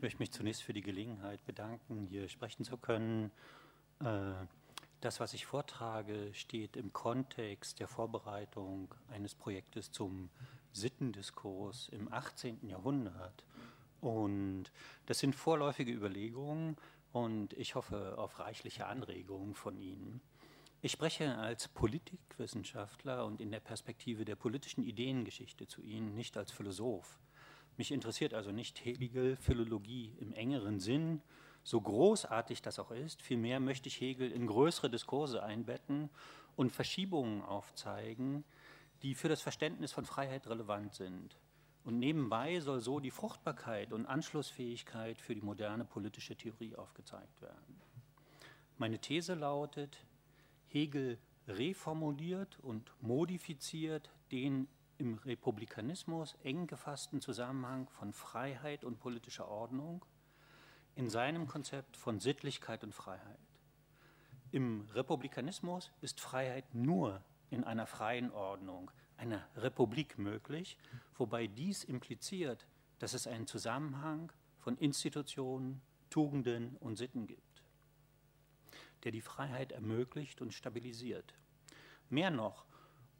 Ich möchte mich zunächst für die Gelegenheit bedanken, hier sprechen zu können. Äh, das, was ich vortrage, steht im Kontext der Vorbereitung eines Projektes zum Sittendiskurs im 18. Jahrhundert. Und das sind vorläufige Überlegungen und ich hoffe auf reichliche Anregungen von Ihnen. Ich spreche als Politikwissenschaftler und in der Perspektive der politischen Ideengeschichte zu Ihnen, nicht als Philosoph. Mich interessiert also nicht Hegel Philologie im engeren Sinn, so großartig das auch ist. Vielmehr möchte ich Hegel in größere Diskurse einbetten und Verschiebungen aufzeigen, die für das Verständnis von Freiheit relevant sind. Und nebenbei soll so die Fruchtbarkeit und Anschlussfähigkeit für die moderne politische Theorie aufgezeigt werden. Meine These lautet, Hegel reformuliert und modifiziert den im Republikanismus eng gefassten Zusammenhang von Freiheit und politischer Ordnung in seinem Konzept von Sittlichkeit und Freiheit. Im Republikanismus ist Freiheit nur in einer freien Ordnung, einer Republik möglich, wobei dies impliziert, dass es einen Zusammenhang von Institutionen, Tugenden und Sitten gibt, der die Freiheit ermöglicht und stabilisiert. Mehr noch,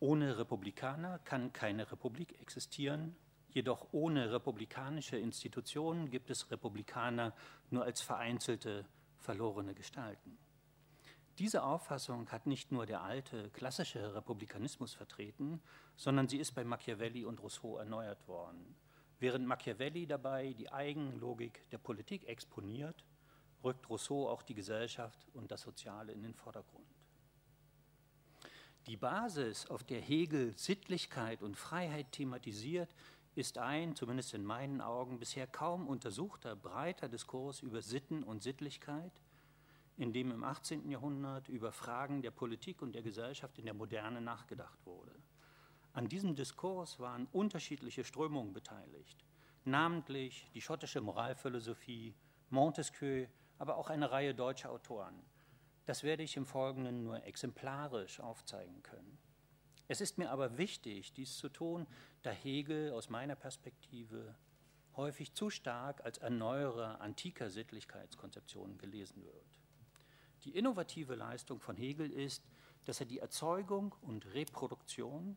ohne Republikaner kann keine Republik existieren, jedoch ohne republikanische Institutionen gibt es Republikaner nur als vereinzelte, verlorene Gestalten. Diese Auffassung hat nicht nur der alte klassische Republikanismus vertreten, sondern sie ist bei Machiavelli und Rousseau erneuert worden. Während Machiavelli dabei die Eigenlogik der Politik exponiert, rückt Rousseau auch die Gesellschaft und das Soziale in den Vordergrund. Die Basis, auf der Hegel Sittlichkeit und Freiheit thematisiert, ist ein, zumindest in meinen Augen, bisher kaum untersuchter breiter Diskurs über Sitten und Sittlichkeit, in dem im 18. Jahrhundert über Fragen der Politik und der Gesellschaft in der Moderne nachgedacht wurde. An diesem Diskurs waren unterschiedliche Strömungen beteiligt, namentlich die schottische Moralphilosophie, Montesquieu, aber auch eine Reihe deutscher Autoren. Das werde ich im Folgenden nur exemplarisch aufzeigen können. Es ist mir aber wichtig, dies zu tun, da Hegel aus meiner Perspektive häufig zu stark als Erneuerer antiker Sittlichkeitskonzeptionen gelesen wird. Die innovative Leistung von Hegel ist, dass er die Erzeugung und Reproduktion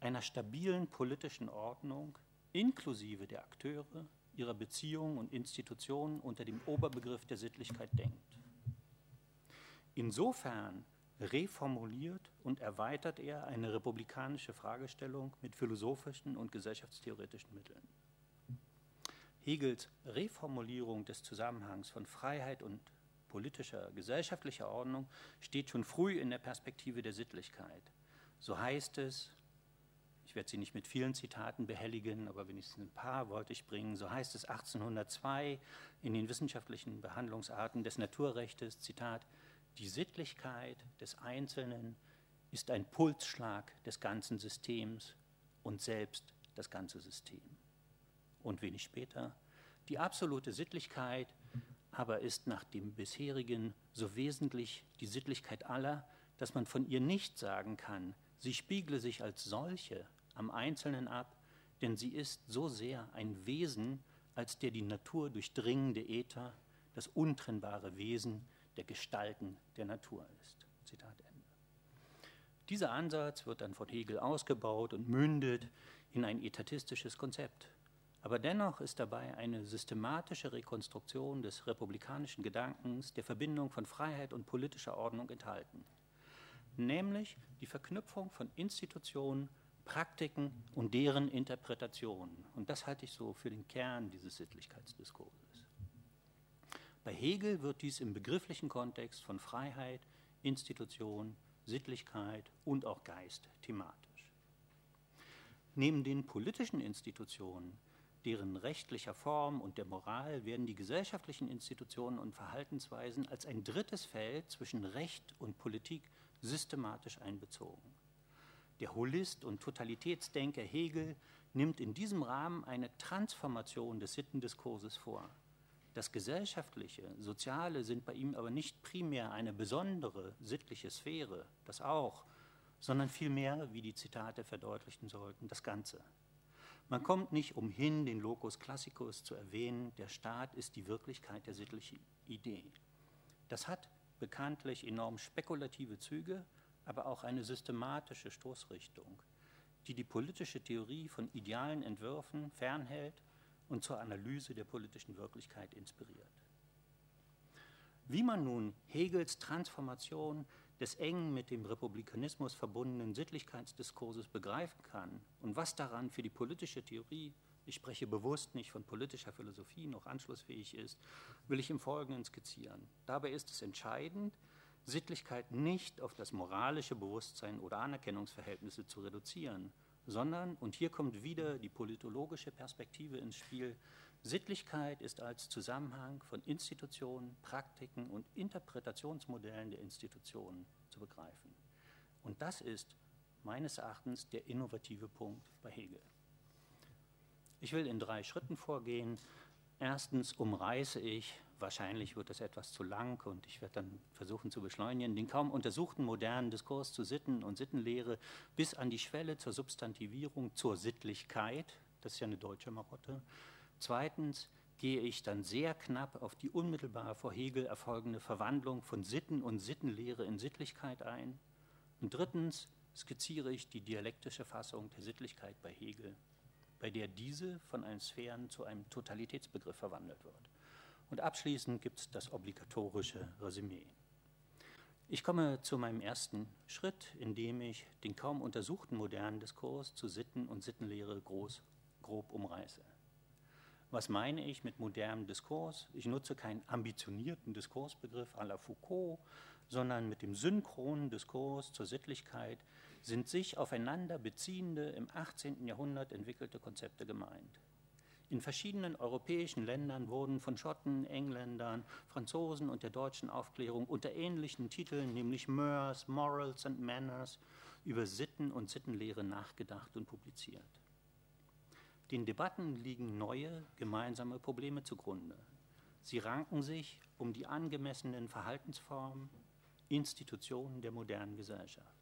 einer stabilen politischen Ordnung inklusive der Akteure, ihrer Beziehungen und Institutionen unter dem Oberbegriff der Sittlichkeit denkt. Insofern reformuliert und erweitert er eine republikanische Fragestellung mit philosophischen und gesellschaftstheoretischen Mitteln. Hegels Reformulierung des Zusammenhangs von Freiheit und politischer, gesellschaftlicher Ordnung steht schon früh in der Perspektive der Sittlichkeit. So heißt es, ich werde sie nicht mit vielen Zitaten behelligen, aber wenigstens ein paar wollte ich bringen, so heißt es 1802 in den wissenschaftlichen Behandlungsarten des Naturrechtes, Zitat, die Sittlichkeit des Einzelnen ist ein Pulsschlag des ganzen Systems und selbst das ganze System. Und wenig später, die absolute Sittlichkeit aber ist nach dem bisherigen so wesentlich die Sittlichkeit aller, dass man von ihr nicht sagen kann, sie spiegle sich als solche am Einzelnen ab, denn sie ist so sehr ein Wesen, als der die Natur durchdringende Äther, das untrennbare Wesen der Gestalten der Natur ist. Zitat Ende. Dieser Ansatz wird dann von Hegel ausgebaut und mündet in ein etatistisches Konzept. Aber dennoch ist dabei eine systematische Rekonstruktion des republikanischen Gedankens, der Verbindung von Freiheit und politischer Ordnung enthalten. Nämlich die Verknüpfung von Institutionen, Praktiken und deren Interpretationen. Und das halte ich so für den Kern dieses Sittlichkeitsdiskurses. Bei Hegel wird dies im begrifflichen Kontext von Freiheit, Institution, Sittlichkeit und auch Geist thematisch. Neben den politischen Institutionen, deren rechtlicher Form und der Moral werden die gesellschaftlichen Institutionen und Verhaltensweisen als ein drittes Feld zwischen Recht und Politik systematisch einbezogen. Der Holist und Totalitätsdenker Hegel nimmt in diesem Rahmen eine Transformation des Sittendiskurses vor. Das Gesellschaftliche, Soziale sind bei ihm aber nicht primär eine besondere sittliche Sphäre, das auch, sondern vielmehr, wie die Zitate verdeutlichen sollten, das Ganze. Man kommt nicht umhin, den Locus Classicus zu erwähnen, der Staat ist die Wirklichkeit der sittlichen Idee. Das hat bekanntlich enorm spekulative Züge, aber auch eine systematische Stoßrichtung, die die politische Theorie von idealen Entwürfen fernhält und zur Analyse der politischen Wirklichkeit inspiriert. Wie man nun Hegels Transformation des eng mit dem Republikanismus verbundenen Sittlichkeitsdiskurses begreifen kann und was daran für die politische Theorie, ich spreche bewusst nicht von politischer Philosophie, noch anschlussfähig ist, will ich im Folgenden skizzieren. Dabei ist es entscheidend, Sittlichkeit nicht auf das moralische Bewusstsein oder Anerkennungsverhältnisse zu reduzieren, sondern, und hier kommt wieder die politologische Perspektive ins Spiel, Sittlichkeit ist als Zusammenhang von Institutionen, Praktiken und Interpretationsmodellen der Institutionen zu begreifen. Und das ist meines Erachtens der innovative Punkt bei Hegel. Ich will in drei Schritten vorgehen. Erstens umreiße ich, wahrscheinlich wird das etwas zu lang und ich werde dann versuchen zu beschleunigen, den kaum untersuchten modernen Diskurs zu Sitten und Sittenlehre bis an die Schwelle zur Substantivierung, zur Sittlichkeit, das ist ja eine deutsche Marotte, Zweitens gehe ich dann sehr knapp auf die unmittelbar vor Hegel erfolgende Verwandlung von Sitten und Sittenlehre in Sittlichkeit ein. Und drittens skizziere ich die dialektische Fassung der Sittlichkeit bei Hegel, bei der diese von einem Sphären zu einem Totalitätsbegriff verwandelt wird. Und abschließend gibt es das obligatorische Resümee. Ich komme zu meinem ersten Schritt, indem ich den kaum untersuchten modernen Diskurs zu Sitten und Sittenlehre groß, grob umreiße. Was meine ich mit modernem Diskurs? Ich nutze keinen ambitionierten Diskursbegriff à la Foucault, sondern mit dem synchronen Diskurs zur Sittlichkeit sind sich aufeinander beziehende, im 18. Jahrhundert entwickelte Konzepte gemeint. In verschiedenen europäischen Ländern wurden von Schotten, Engländern, Franzosen und der deutschen Aufklärung unter ähnlichen Titeln, nämlich Mœurs, Morals and Manners, über Sitten und Sittenlehre nachgedacht und publiziert. Den Debatten liegen neue gemeinsame Probleme zugrunde. Sie ranken sich um die angemessenen Verhaltensformen, Institutionen der modernen Gesellschaft.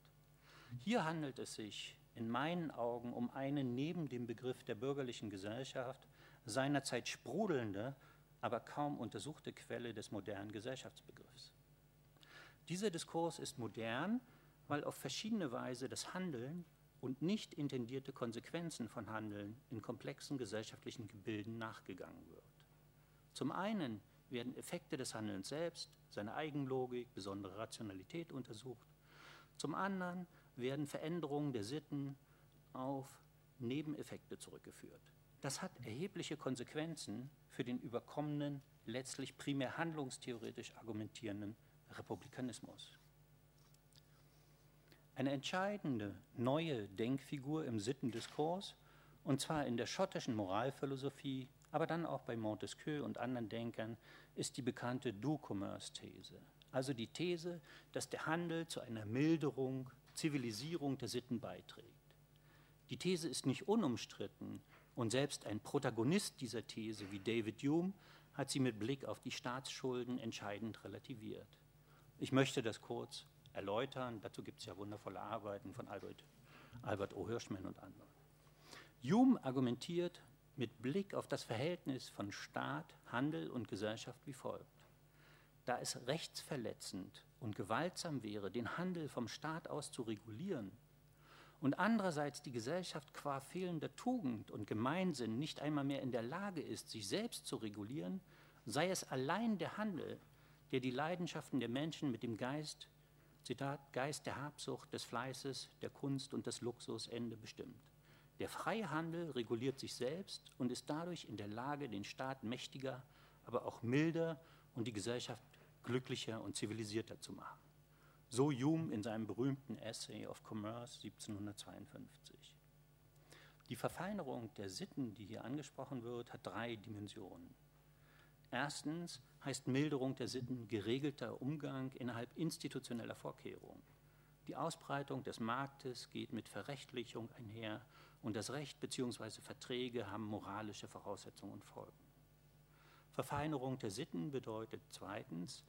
Hier handelt es sich in meinen Augen um eine neben dem Begriff der bürgerlichen Gesellschaft seinerzeit sprudelnde, aber kaum untersuchte Quelle des modernen Gesellschaftsbegriffs. Dieser Diskurs ist modern, weil auf verschiedene Weise das Handeln und nicht intendierte Konsequenzen von Handeln in komplexen gesellschaftlichen Gebilden nachgegangen wird. Zum einen werden Effekte des Handelns selbst, seine Eigenlogik, besondere Rationalität untersucht. Zum anderen werden Veränderungen der Sitten auf Nebeneffekte zurückgeführt. Das hat erhebliche Konsequenzen für den überkommenen, letztlich primär handlungstheoretisch argumentierenden Republikanismus. Eine entscheidende neue Denkfigur im Sittendiskurs, und zwar in der schottischen Moralphilosophie, aber dann auch bei Montesquieu und anderen Denkern, ist die bekannte Do-Commerce-These. Also die These, dass der Handel zu einer Milderung, Zivilisierung der Sitten beiträgt. Die These ist nicht unumstritten und selbst ein Protagonist dieser These wie David Hume hat sie mit Blick auf die Staatsschulden entscheidend relativiert. Ich möchte das kurz erläutern. Dazu gibt es ja wundervolle Arbeiten von Albert, Albert O. Hirschman und anderen. Hume argumentiert mit Blick auf das Verhältnis von Staat, Handel und Gesellschaft wie folgt. Da es rechtsverletzend und gewaltsam wäre, den Handel vom Staat aus zu regulieren und andererseits die Gesellschaft qua fehlender Tugend und Gemeinsinn nicht einmal mehr in der Lage ist, sich selbst zu regulieren, sei es allein der Handel, der die Leidenschaften der Menschen mit dem Geist Zitat, Geist der Habsucht, des Fleißes, der Kunst und des Luxus, Ende bestimmt. Der freie Handel reguliert sich selbst und ist dadurch in der Lage, den Staat mächtiger, aber auch milder und die Gesellschaft glücklicher und zivilisierter zu machen. So Hume in seinem berühmten Essay of Commerce 1752. Die Verfeinerung der Sitten, die hier angesprochen wird, hat drei Dimensionen. Erstens heißt Milderung der Sitten geregelter Umgang innerhalb institutioneller Vorkehrungen. Die Ausbreitung des Marktes geht mit Verrechtlichung einher und das Recht bzw. Verträge haben moralische Voraussetzungen und Folgen. Verfeinerung der Sitten bedeutet zweitens,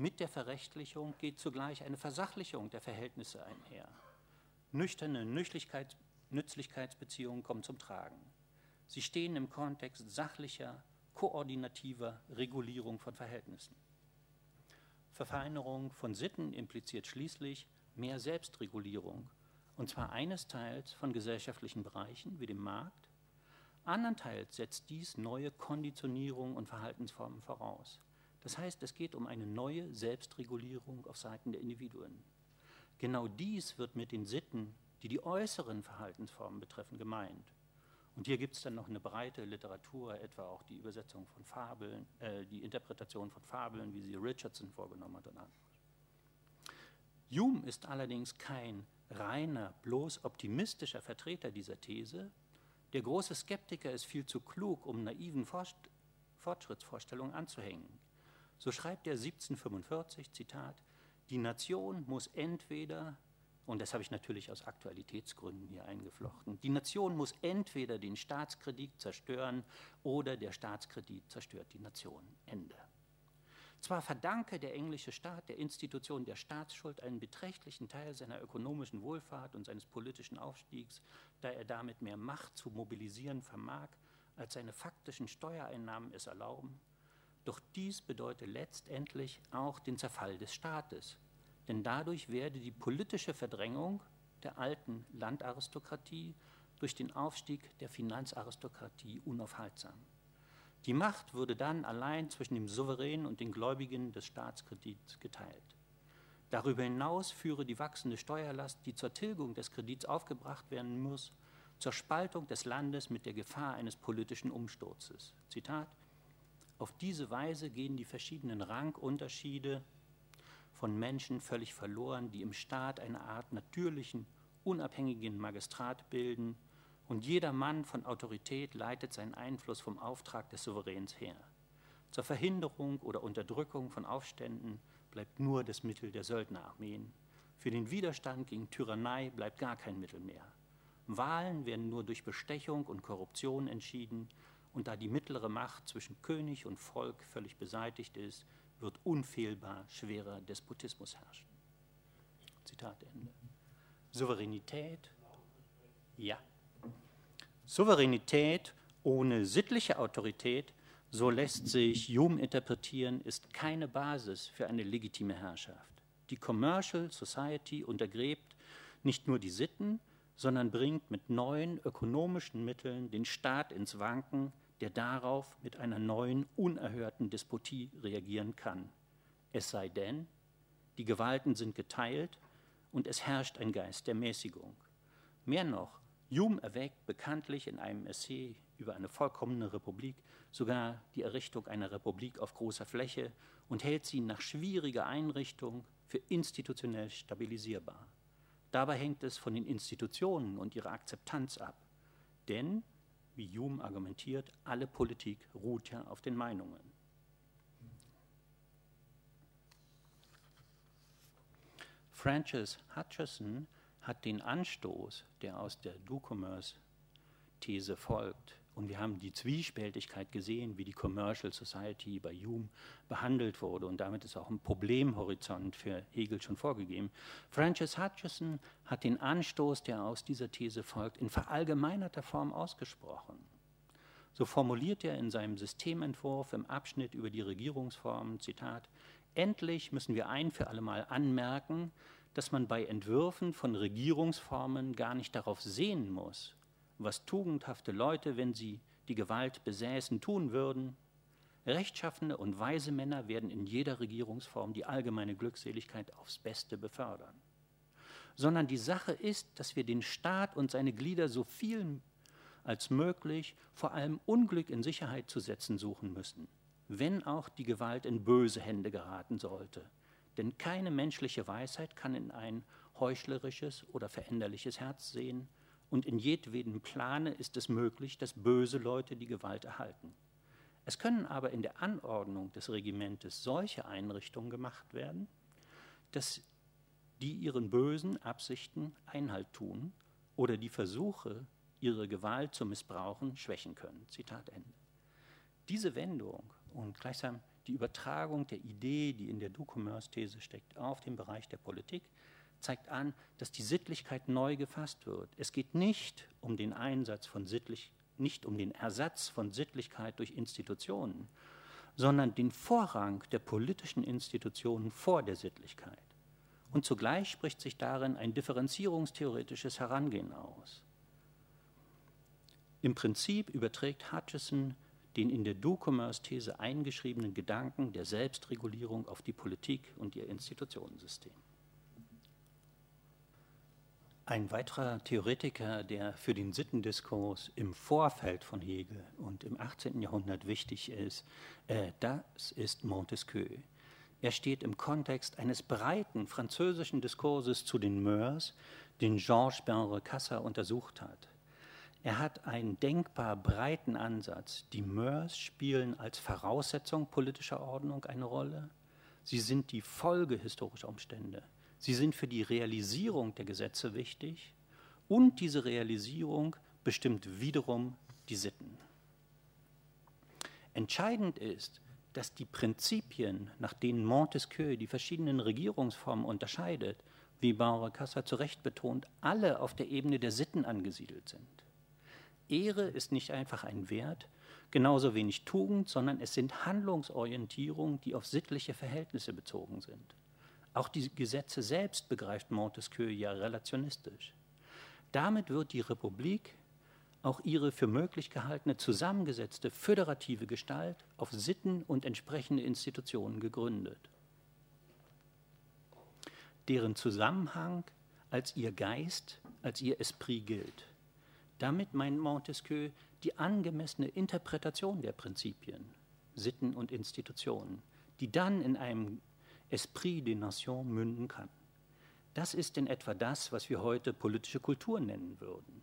mit der Verrechtlichung geht zugleich eine Versachlichung der Verhältnisse einher. Nüchterne Nützlichkeitsbeziehungen kommen zum Tragen. Sie stehen im Kontext sachlicher, koordinativer Regulierung von Verhältnissen. Verfeinerung von Sitten impliziert schließlich mehr Selbstregulierung, und zwar eines Teils von gesellschaftlichen Bereichen wie dem Markt, andernteils setzt dies neue Konditionierung und Verhaltensformen voraus. Das heißt, es geht um eine neue Selbstregulierung auf Seiten der Individuen. Genau dies wird mit den Sitten, die die äußeren Verhaltensformen betreffen, gemeint. Und hier gibt es dann noch eine breite Literatur, etwa auch die Übersetzung von Fabeln, äh, die Interpretation von Fabeln, wie sie Richardson vorgenommen hat und anderes. Hume ist allerdings kein reiner, bloß optimistischer Vertreter dieser These. Der große Skeptiker ist viel zu klug, um naiven Fortschrittsvorstellungen anzuhängen. So schreibt er 1745, Zitat, die Nation muss entweder, und das habe ich natürlich aus Aktualitätsgründen hier eingeflochten, die Nation muss entweder den Staatskredit zerstören oder der Staatskredit zerstört die Nation. Ende. Zwar verdanke der englische Staat der Institution der Staatsschuld einen beträchtlichen Teil seiner ökonomischen Wohlfahrt und seines politischen Aufstiegs, da er damit mehr Macht zu mobilisieren vermag, als seine faktischen Steuereinnahmen es erlauben, doch dies bedeutet letztendlich auch den Zerfall des Staates, denn dadurch werde die politische Verdrängung der alten Landaristokratie durch den Aufstieg der Finanzaristokratie unaufhaltsam. Die Macht würde dann allein zwischen dem Souverän und den Gläubigen des Staatskredits geteilt. Darüber hinaus führe die wachsende Steuerlast, die zur Tilgung des Kredits aufgebracht werden muss, zur Spaltung des Landes mit der Gefahr eines politischen Umsturzes. Zitat auf diese Weise gehen die verschiedenen Rangunterschiede von Menschen völlig verloren, die im Staat eine Art natürlichen, unabhängigen Magistrat bilden, und jeder Mann von Autorität leitet seinen Einfluss vom Auftrag des Souveräns her. Zur Verhinderung oder Unterdrückung von Aufständen bleibt nur das Mittel der Söldnerarmeen. Für den Widerstand gegen Tyrannei bleibt gar kein Mittel mehr. Wahlen werden nur durch Bestechung und Korruption entschieden, und da die mittlere Macht zwischen König und Volk völlig beseitigt ist, wird unfehlbar schwerer Despotismus herrschen. Zitat Ende. Souveränität, ja. Souveränität ohne sittliche Autorität, so lässt sich Hume interpretieren, ist keine Basis für eine legitime Herrschaft. Die Commercial Society untergräbt nicht nur die Sitten, sondern bringt mit neuen ökonomischen Mitteln den Staat ins Wanken, der darauf mit einer neuen, unerhörten Despotie reagieren kann. Es sei denn, die Gewalten sind geteilt und es herrscht ein Geist der Mäßigung. Mehr noch, Hume erwägt bekanntlich in einem Essay über eine vollkommene Republik sogar die Errichtung einer Republik auf großer Fläche und hält sie nach schwieriger Einrichtung für institutionell stabilisierbar. Dabei hängt es von den Institutionen und ihrer Akzeptanz ab. Denn, wie Hume argumentiert, alle Politik ruht ja auf den Meinungen. Francis Hutcheson hat den Anstoß, der aus der Do-Commerce-These folgt, und wir haben die Zwiespältigkeit gesehen, wie die Commercial Society bei Hume behandelt wurde. Und damit ist auch ein Problemhorizont für Hegel schon vorgegeben. Francis Hutcheson hat den Anstoß, der aus dieser These folgt, in verallgemeinerter Form ausgesprochen. So formuliert er in seinem Systementwurf im Abschnitt über die Regierungsformen, Zitat, Endlich müssen wir ein für allemal anmerken, dass man bei Entwürfen von Regierungsformen gar nicht darauf sehen muss, was tugendhafte Leute, wenn sie die Gewalt besäßen, tun würden. Rechtschaffene und weise Männer werden in jeder Regierungsform die allgemeine Glückseligkeit aufs Beste befördern. Sondern die Sache ist, dass wir den Staat und seine Glieder so viel als möglich vor allem Unglück in Sicherheit zu setzen suchen müssen, wenn auch die Gewalt in böse Hände geraten sollte. Denn keine menschliche Weisheit kann in ein heuchlerisches oder veränderliches Herz sehen, und in jedwedem Plane ist es möglich, dass böse Leute die Gewalt erhalten. Es können aber in der Anordnung des Regimentes solche Einrichtungen gemacht werden, dass die ihren bösen Absichten Einhalt tun oder die Versuche, ihre Gewalt zu missbrauchen, schwächen können. Zitat Ende. Diese Wendung und gleichsam die Übertragung der Idee, die in der Do-Commerce-These steckt, auf den Bereich der Politik, zeigt an, dass die Sittlichkeit neu gefasst wird. Es geht nicht um den Einsatz von sittlichen nicht um den Ersatz von Sittlichkeit durch Institutionen, sondern den Vorrang der politischen Institutionen vor der Sittlichkeit. Und zugleich spricht sich darin ein differenzierungstheoretisches Herangehen aus. Im Prinzip überträgt Hutchison den in der Do-Commerce-These eingeschriebenen Gedanken der Selbstregulierung auf die Politik und ihr Institutionensystem. Ein weiterer Theoretiker, der für den Sittendiskurs im Vorfeld von Hegel und im 18. Jahrhundert wichtig ist, äh, das ist Montesquieu. Er steht im Kontext eines breiten französischen Diskurses zu den Mœurs, den Georges Benre Cassa untersucht hat. Er hat einen denkbar breiten Ansatz. Die Mœurs spielen als Voraussetzung politischer Ordnung eine Rolle. Sie sind die Folge historischer Umstände. Sie sind für die Realisierung der Gesetze wichtig und diese Realisierung bestimmt wiederum die Sitten. Entscheidend ist, dass die Prinzipien, nach denen Montesquieu die verschiedenen Regierungsformen unterscheidet, wie Bauer Casser zu Recht betont, alle auf der Ebene der Sitten angesiedelt sind. Ehre ist nicht einfach ein Wert, genauso wenig Tugend, sondern es sind Handlungsorientierungen, die auf sittliche Verhältnisse bezogen sind. Auch die Gesetze selbst begreift Montesquieu ja relationistisch. Damit wird die Republik auch ihre für möglich gehaltene zusammengesetzte föderative Gestalt auf Sitten und entsprechende Institutionen gegründet, deren Zusammenhang als ihr Geist, als ihr Esprit gilt. Damit meint Montesquieu die angemessene Interpretation der Prinzipien, Sitten und Institutionen, die dann in einem Esprit des Nations münden kann. Das ist in etwa das, was wir heute politische Kultur nennen würden.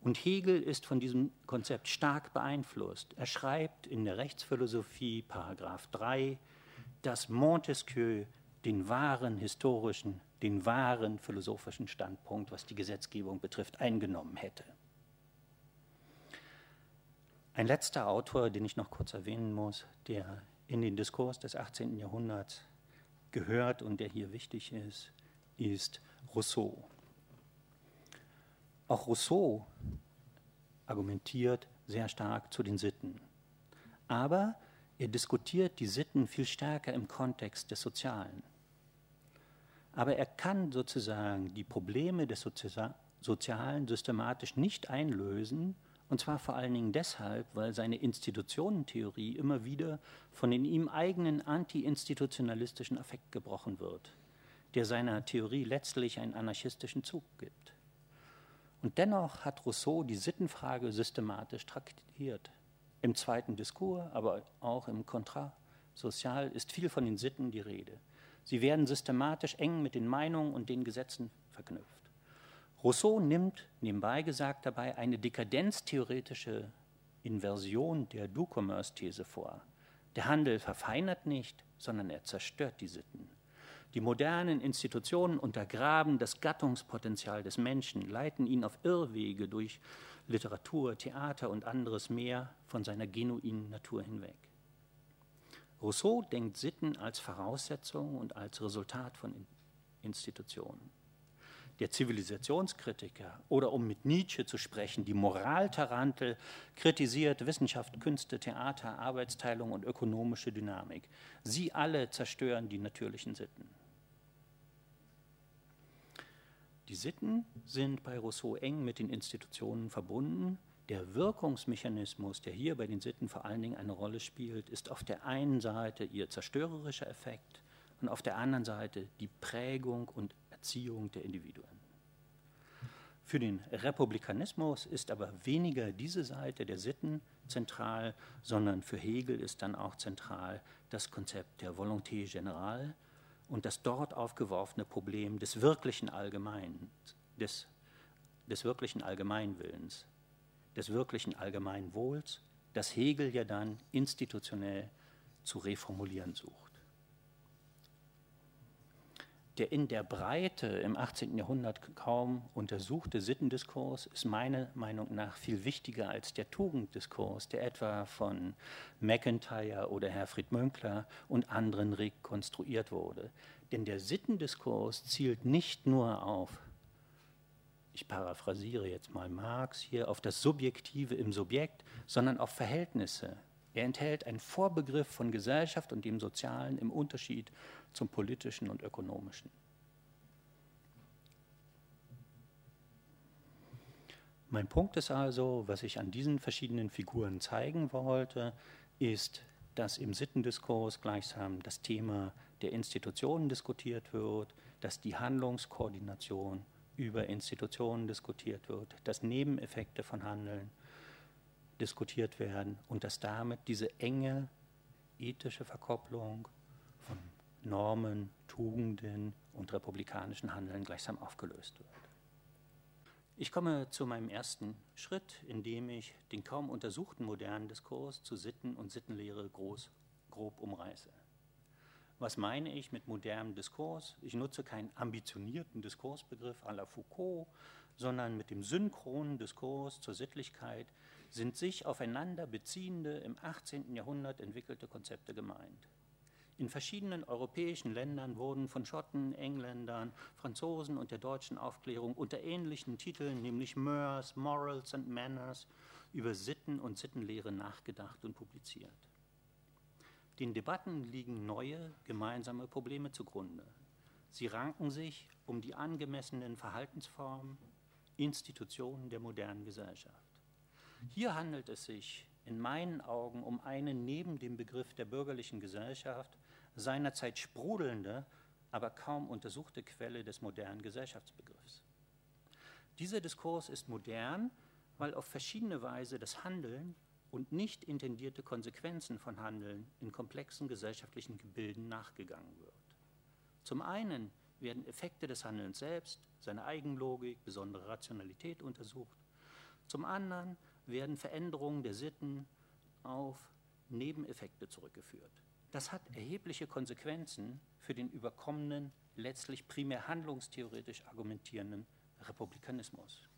Und Hegel ist von diesem Konzept stark beeinflusst. Er schreibt in der Rechtsphilosophie, Paragraph 3, dass Montesquieu den wahren historischen, den wahren philosophischen Standpunkt, was die Gesetzgebung betrifft, eingenommen hätte. Ein letzter Autor, den ich noch kurz erwähnen muss, der in den Diskurs des 18. Jahrhunderts gehört und der hier wichtig ist, ist Rousseau. Auch Rousseau argumentiert sehr stark zu den Sitten. Aber er diskutiert die Sitten viel stärker im Kontext des Sozialen. Aber er kann sozusagen die Probleme des Sozialen systematisch nicht einlösen, und zwar vor allen Dingen deshalb, weil seine Institutionentheorie immer wieder von den ihm eigenen anti-institutionalistischen Affekt gebrochen wird, der seiner Theorie letztlich einen anarchistischen Zug gibt. Und dennoch hat Rousseau die Sittenfrage systematisch traktiert. Im zweiten Diskurs, aber auch im Kontrat Sozial ist viel von den Sitten die Rede. Sie werden systematisch eng mit den Meinungen und den Gesetzen verknüpft. Rousseau nimmt nebenbei gesagt dabei eine dekadenztheoretische Inversion der Do-Commerce-These vor. Der Handel verfeinert nicht, sondern er zerstört die Sitten. Die modernen Institutionen untergraben das Gattungspotenzial des Menschen, leiten ihn auf Irrwege durch Literatur, Theater und anderes mehr von seiner genuinen Natur hinweg. Rousseau denkt Sitten als Voraussetzung und als Resultat von Institutionen der Zivilisationskritiker oder um mit Nietzsche zu sprechen, die Moraltarantel kritisiert Wissenschaft, Künste, Theater, Arbeitsteilung und ökonomische Dynamik. Sie alle zerstören die natürlichen Sitten. Die Sitten sind bei Rousseau eng mit den Institutionen verbunden. Der Wirkungsmechanismus, der hier bei den Sitten vor allen Dingen eine Rolle spielt, ist auf der einen Seite ihr zerstörerischer Effekt und auf der anderen Seite die Prägung und Erziehung der Individuen. Für den Republikanismus ist aber weniger diese Seite der Sitten zentral, sondern für Hegel ist dann auch zentral das Konzept der Volonté générale und das dort aufgeworfene Problem des wirklichen Allgemeins, des, des wirklichen Allgemeinwillens, des wirklichen Allgemeinwohls, das Hegel ja dann institutionell zu reformulieren sucht der in der Breite im 18. Jahrhundert kaum untersuchte Sittendiskurs ist meiner Meinung nach viel wichtiger als der Tugenddiskurs, der etwa von McIntyre oder Herfried Münkler und anderen rekonstruiert wurde. Denn der Sittendiskurs zielt nicht nur auf ich paraphrasiere jetzt mal Marx hier, auf das Subjektive im Subjekt, sondern auf Verhältnisse. Er enthält einen Vorbegriff von Gesellschaft und dem Sozialen im Unterschied zum Politischen und Ökonomischen. Mein Punkt ist also, was ich an diesen verschiedenen Figuren zeigen wollte, ist, dass im Sittendiskurs gleichsam das Thema der Institutionen diskutiert wird, dass die Handlungskoordination über Institutionen diskutiert wird, dass Nebeneffekte von Handeln diskutiert werden und dass damit diese enge ethische Verkopplung von Normen, Tugenden und republikanischen Handeln gleichsam aufgelöst wird. Ich komme zu meinem ersten Schritt, indem ich den kaum untersuchten modernen Diskurs zu Sitten und Sittenlehre groß, grob umreiße. Was meine ich mit modernem Diskurs? Ich nutze keinen ambitionierten Diskursbegriff à la Foucault, sondern mit dem synchronen Diskurs zur Sittlichkeit sind sich aufeinander beziehende, im 18. Jahrhundert entwickelte Konzepte gemeint. In verschiedenen europäischen Ländern wurden von Schotten, Engländern, Franzosen und der deutschen Aufklärung unter ähnlichen Titeln, nämlich Mœurs, Morals and Manners, über Sitten und Sittenlehre nachgedacht und publiziert. Den Debatten liegen neue gemeinsame Probleme zugrunde. Sie ranken sich um die angemessenen Verhaltensformen, Institutionen der modernen Gesellschaft. Hier handelt es sich in meinen Augen um eine neben dem Begriff der bürgerlichen Gesellschaft seinerzeit sprudelnde, aber kaum untersuchte Quelle des modernen Gesellschaftsbegriffs. Dieser Diskurs ist modern, weil auf verschiedene Weise das Handeln und nicht intendierte Konsequenzen von Handeln in komplexen gesellschaftlichen Gebilden nachgegangen wird. Zum einen werden Effekte des Handelns selbst, seine Eigenlogik, besondere Rationalität untersucht. Zum anderen werden Veränderungen der Sitten auf Nebeneffekte zurückgeführt. Das hat erhebliche Konsequenzen für den überkommenen, letztlich primär handlungstheoretisch argumentierenden Republikanismus.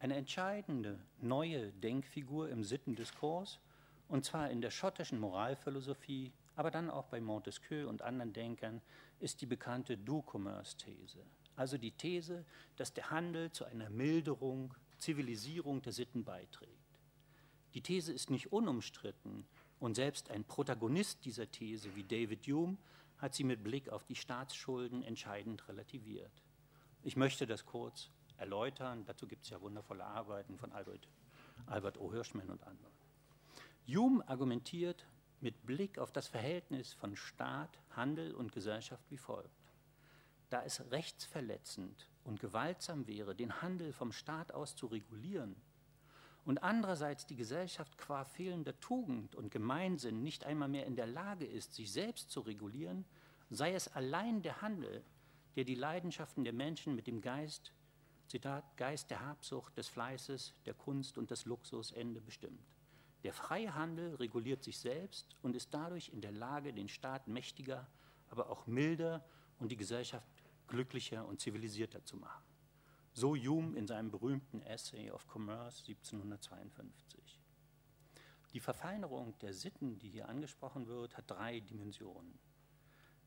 Eine entscheidende neue Denkfigur im Sittendiskurs, und zwar in der schottischen Moralphilosophie, aber dann auch bei Montesquieu und anderen Denkern, ist die bekannte Do-Commerce-These. Also die These, dass der Handel zu einer Milderung, Zivilisierung der Sitten beiträgt. Die These ist nicht unumstritten und selbst ein Protagonist dieser These wie David Hume hat sie mit Blick auf die Staatsschulden entscheidend relativiert. Ich möchte das kurz erläutern. Dazu gibt es ja wundervolle Arbeiten von Albert, Albert O. Hirschman und anderen. Hume argumentiert mit Blick auf das Verhältnis von Staat, Handel und Gesellschaft wie folgt. Da es rechtsverletzend und gewaltsam wäre, den Handel vom Staat aus zu regulieren, und andererseits die Gesellschaft qua fehlender Tugend und Gemeinsinn nicht einmal mehr in der Lage ist, sich selbst zu regulieren, sei es allein der Handel, der die Leidenschaften der Menschen mit dem Geist, Zitat, Geist der Habsucht, des Fleißes, der Kunst und des Luxus Ende bestimmt. Der freie Handel reguliert sich selbst und ist dadurch in der Lage, den Staat mächtiger, aber auch milder und die Gesellschaft glücklicher und zivilisierter zu machen. So Hume in seinem berühmten Essay of Commerce 1752. Die Verfeinerung der Sitten, die hier angesprochen wird, hat drei Dimensionen.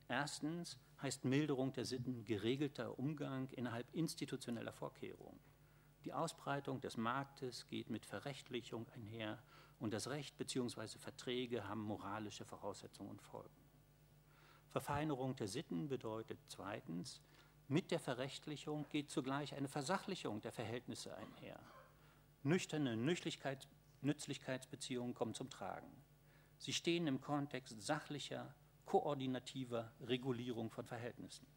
Erstens heißt Milderung der Sitten geregelter Umgang innerhalb institutioneller Vorkehrungen. Die Ausbreitung des Marktes geht mit Verrechtlichung einher und das Recht bzw. Verträge haben moralische Voraussetzungen und Folgen. Verfeinerung der Sitten bedeutet zweitens mit der Verrechtlichung geht zugleich eine Versachlichung der Verhältnisse einher. Nüchterne Nützlichkeits Nützlichkeitsbeziehungen kommen zum Tragen. Sie stehen im Kontext sachlicher, koordinativer Regulierung von Verhältnissen.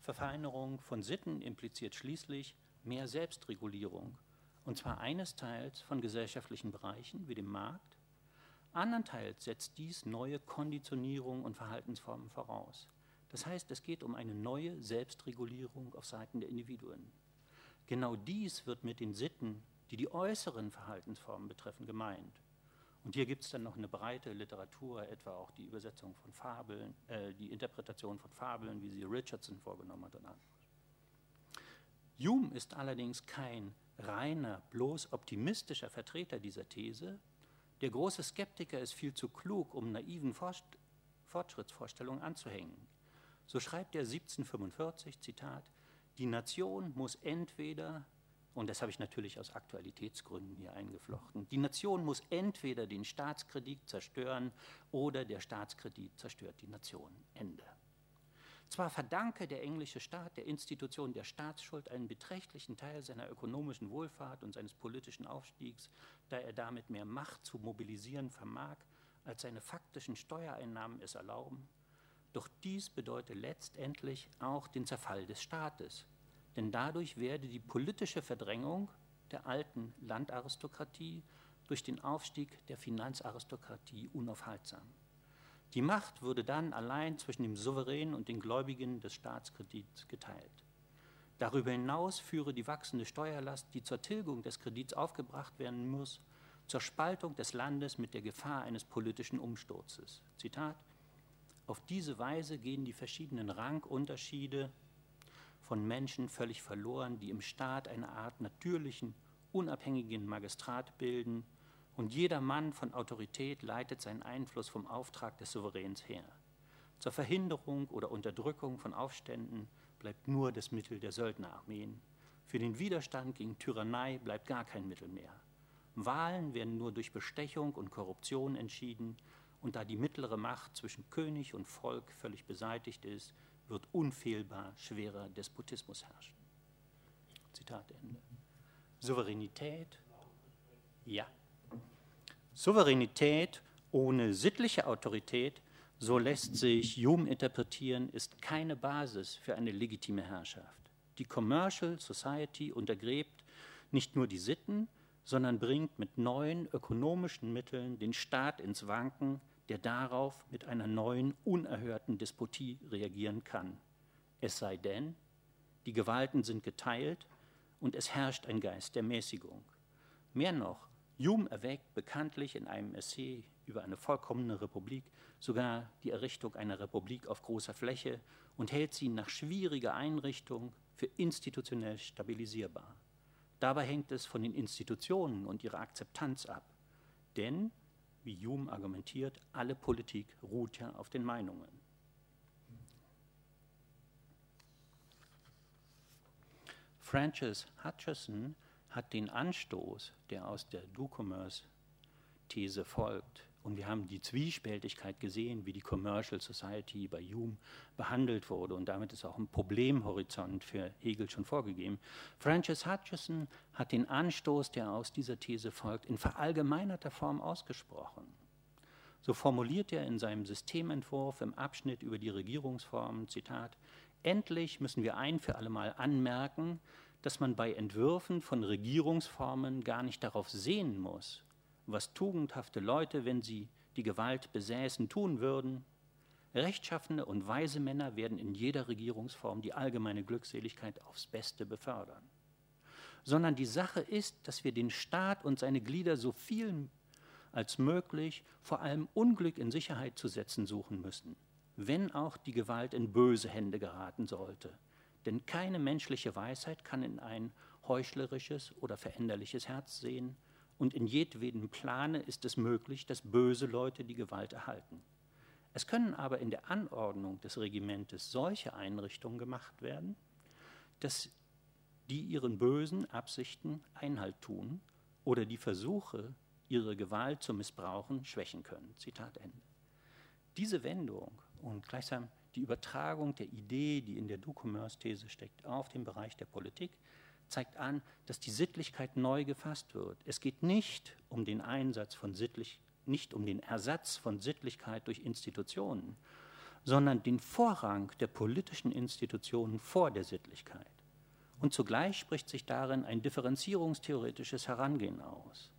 Verfeinerung von Sitten impliziert schließlich mehr Selbstregulierung, und zwar eines Teils von gesellschaftlichen Bereichen wie dem Markt, andernteils setzt dies neue Konditionierung und Verhaltensformen voraus. Das heißt, es geht um eine neue Selbstregulierung auf Seiten der Individuen. Genau dies wird mit den Sitten, die die äußeren Verhaltensformen betreffen, gemeint. Und hier gibt es dann noch eine breite Literatur, etwa auch die Übersetzung von Fabeln, äh, die Interpretation von Fabeln, wie sie Richardson vorgenommen hat und anderes. Hume ist allerdings kein reiner, bloß optimistischer Vertreter dieser These. Der große Skeptiker ist viel zu klug, um naiven Fortschrittsvorstellungen anzuhängen. So schreibt er 1745, Zitat, Die Nation muss entweder, und das habe ich natürlich aus Aktualitätsgründen hier eingeflochten, die Nation muss entweder den Staatskredit zerstören oder der Staatskredit zerstört die Nation. Ende. Zwar verdanke der englische Staat der Institution der Staatsschuld einen beträchtlichen Teil seiner ökonomischen Wohlfahrt und seines politischen Aufstiegs, da er damit mehr Macht zu mobilisieren vermag, als seine faktischen Steuereinnahmen es erlauben, doch dies bedeutet letztendlich auch den Zerfall des Staates, denn dadurch werde die politische Verdrängung der alten Landaristokratie durch den Aufstieg der Finanzaristokratie unaufhaltsam. Die Macht würde dann allein zwischen dem Souverän und den Gläubigen des Staatskredits geteilt. Darüber hinaus führe die wachsende Steuerlast, die zur Tilgung des Kredits aufgebracht werden muss, zur Spaltung des Landes mit der Gefahr eines politischen Umsturzes. Zitat Auf diese Weise gehen die verschiedenen Rangunterschiede von Menschen völlig verloren, die im Staat eine Art natürlichen, unabhängigen Magistrat bilden, und jeder Mann von Autorität leitet seinen Einfluss vom Auftrag des Souveräns her. Zur Verhinderung oder Unterdrückung von Aufständen bleibt nur das Mittel der Söldnerarmeen. Für den Widerstand gegen Tyrannei bleibt gar kein Mittel mehr. Wahlen werden nur durch Bestechung und Korruption entschieden, und da die mittlere Macht zwischen König und Volk völlig beseitigt ist, wird unfehlbar schwerer Despotismus herrschen. Zitat Ende. Souveränität, ja. Souveränität ohne sittliche Autorität, so lässt sich Hume interpretieren, ist keine Basis für eine legitime Herrschaft. Die Commercial Society untergräbt nicht nur die Sitten, sondern bringt mit neuen ökonomischen Mitteln den Staat ins Wanken, der darauf mit einer neuen, unerhörten Despotie reagieren kann. Es sei denn, die Gewalten sind geteilt und es herrscht ein Geist der Mäßigung. Mehr noch, Hume erwägt bekanntlich in einem Essay über eine vollkommene Republik sogar die Errichtung einer Republik auf großer Fläche und hält sie nach schwieriger Einrichtung für institutionell stabilisierbar. Dabei hängt es von den Institutionen und ihrer Akzeptanz ab. Denn, wie Hume argumentiert, alle Politik ruht ja auf den Meinungen. Francis Hutcheson hat den Anstoß, der aus der Do-Commerce-These folgt, und wir haben die Zwiespältigkeit gesehen, wie die Commercial Society bei Hume behandelt wurde. Und damit ist auch ein Problemhorizont für Hegel schon vorgegeben. Francis Hutcheson hat den Anstoß, der aus dieser These folgt, in verallgemeinerter Form ausgesprochen. So formuliert er in seinem Systementwurf im Abschnitt über die Regierungsformen, Zitat, Endlich müssen wir ein für allemal anmerken, dass man bei Entwürfen von Regierungsformen gar nicht darauf sehen muss, was tugendhafte Leute, wenn sie die Gewalt besäßen, tun würden. Rechtschaffene und weise Männer werden in jeder Regierungsform die allgemeine Glückseligkeit aufs Beste befördern. Sondern die Sache ist, dass wir den Staat und seine Glieder so viel als möglich vor allem Unglück in Sicherheit zu setzen suchen müssen, wenn auch die Gewalt in böse Hände geraten sollte denn keine menschliche Weisheit kann in ein heuchlerisches oder veränderliches Herz sehen, und in jedwedem Plane ist es möglich, dass böse Leute die Gewalt erhalten. Es können aber in der Anordnung des Regimentes solche Einrichtungen gemacht werden, dass die ihren bösen Absichten Einhalt tun oder die Versuche, ihre Gewalt zu missbrauchen, schwächen können. Zitat Ende. Diese Wendung und gleichsam die Übertragung der Idee, die in der Do-Commerce-These steckt, auf den Bereich der Politik, zeigt an, dass die Sittlichkeit neu gefasst wird. Es geht nicht um den Einsatz von Sittlich, nicht um den Ersatz von Sittlichkeit durch Institutionen, sondern den Vorrang der politischen Institutionen vor der Sittlichkeit. Und zugleich spricht sich darin ein differenzierungstheoretisches Herangehen aus.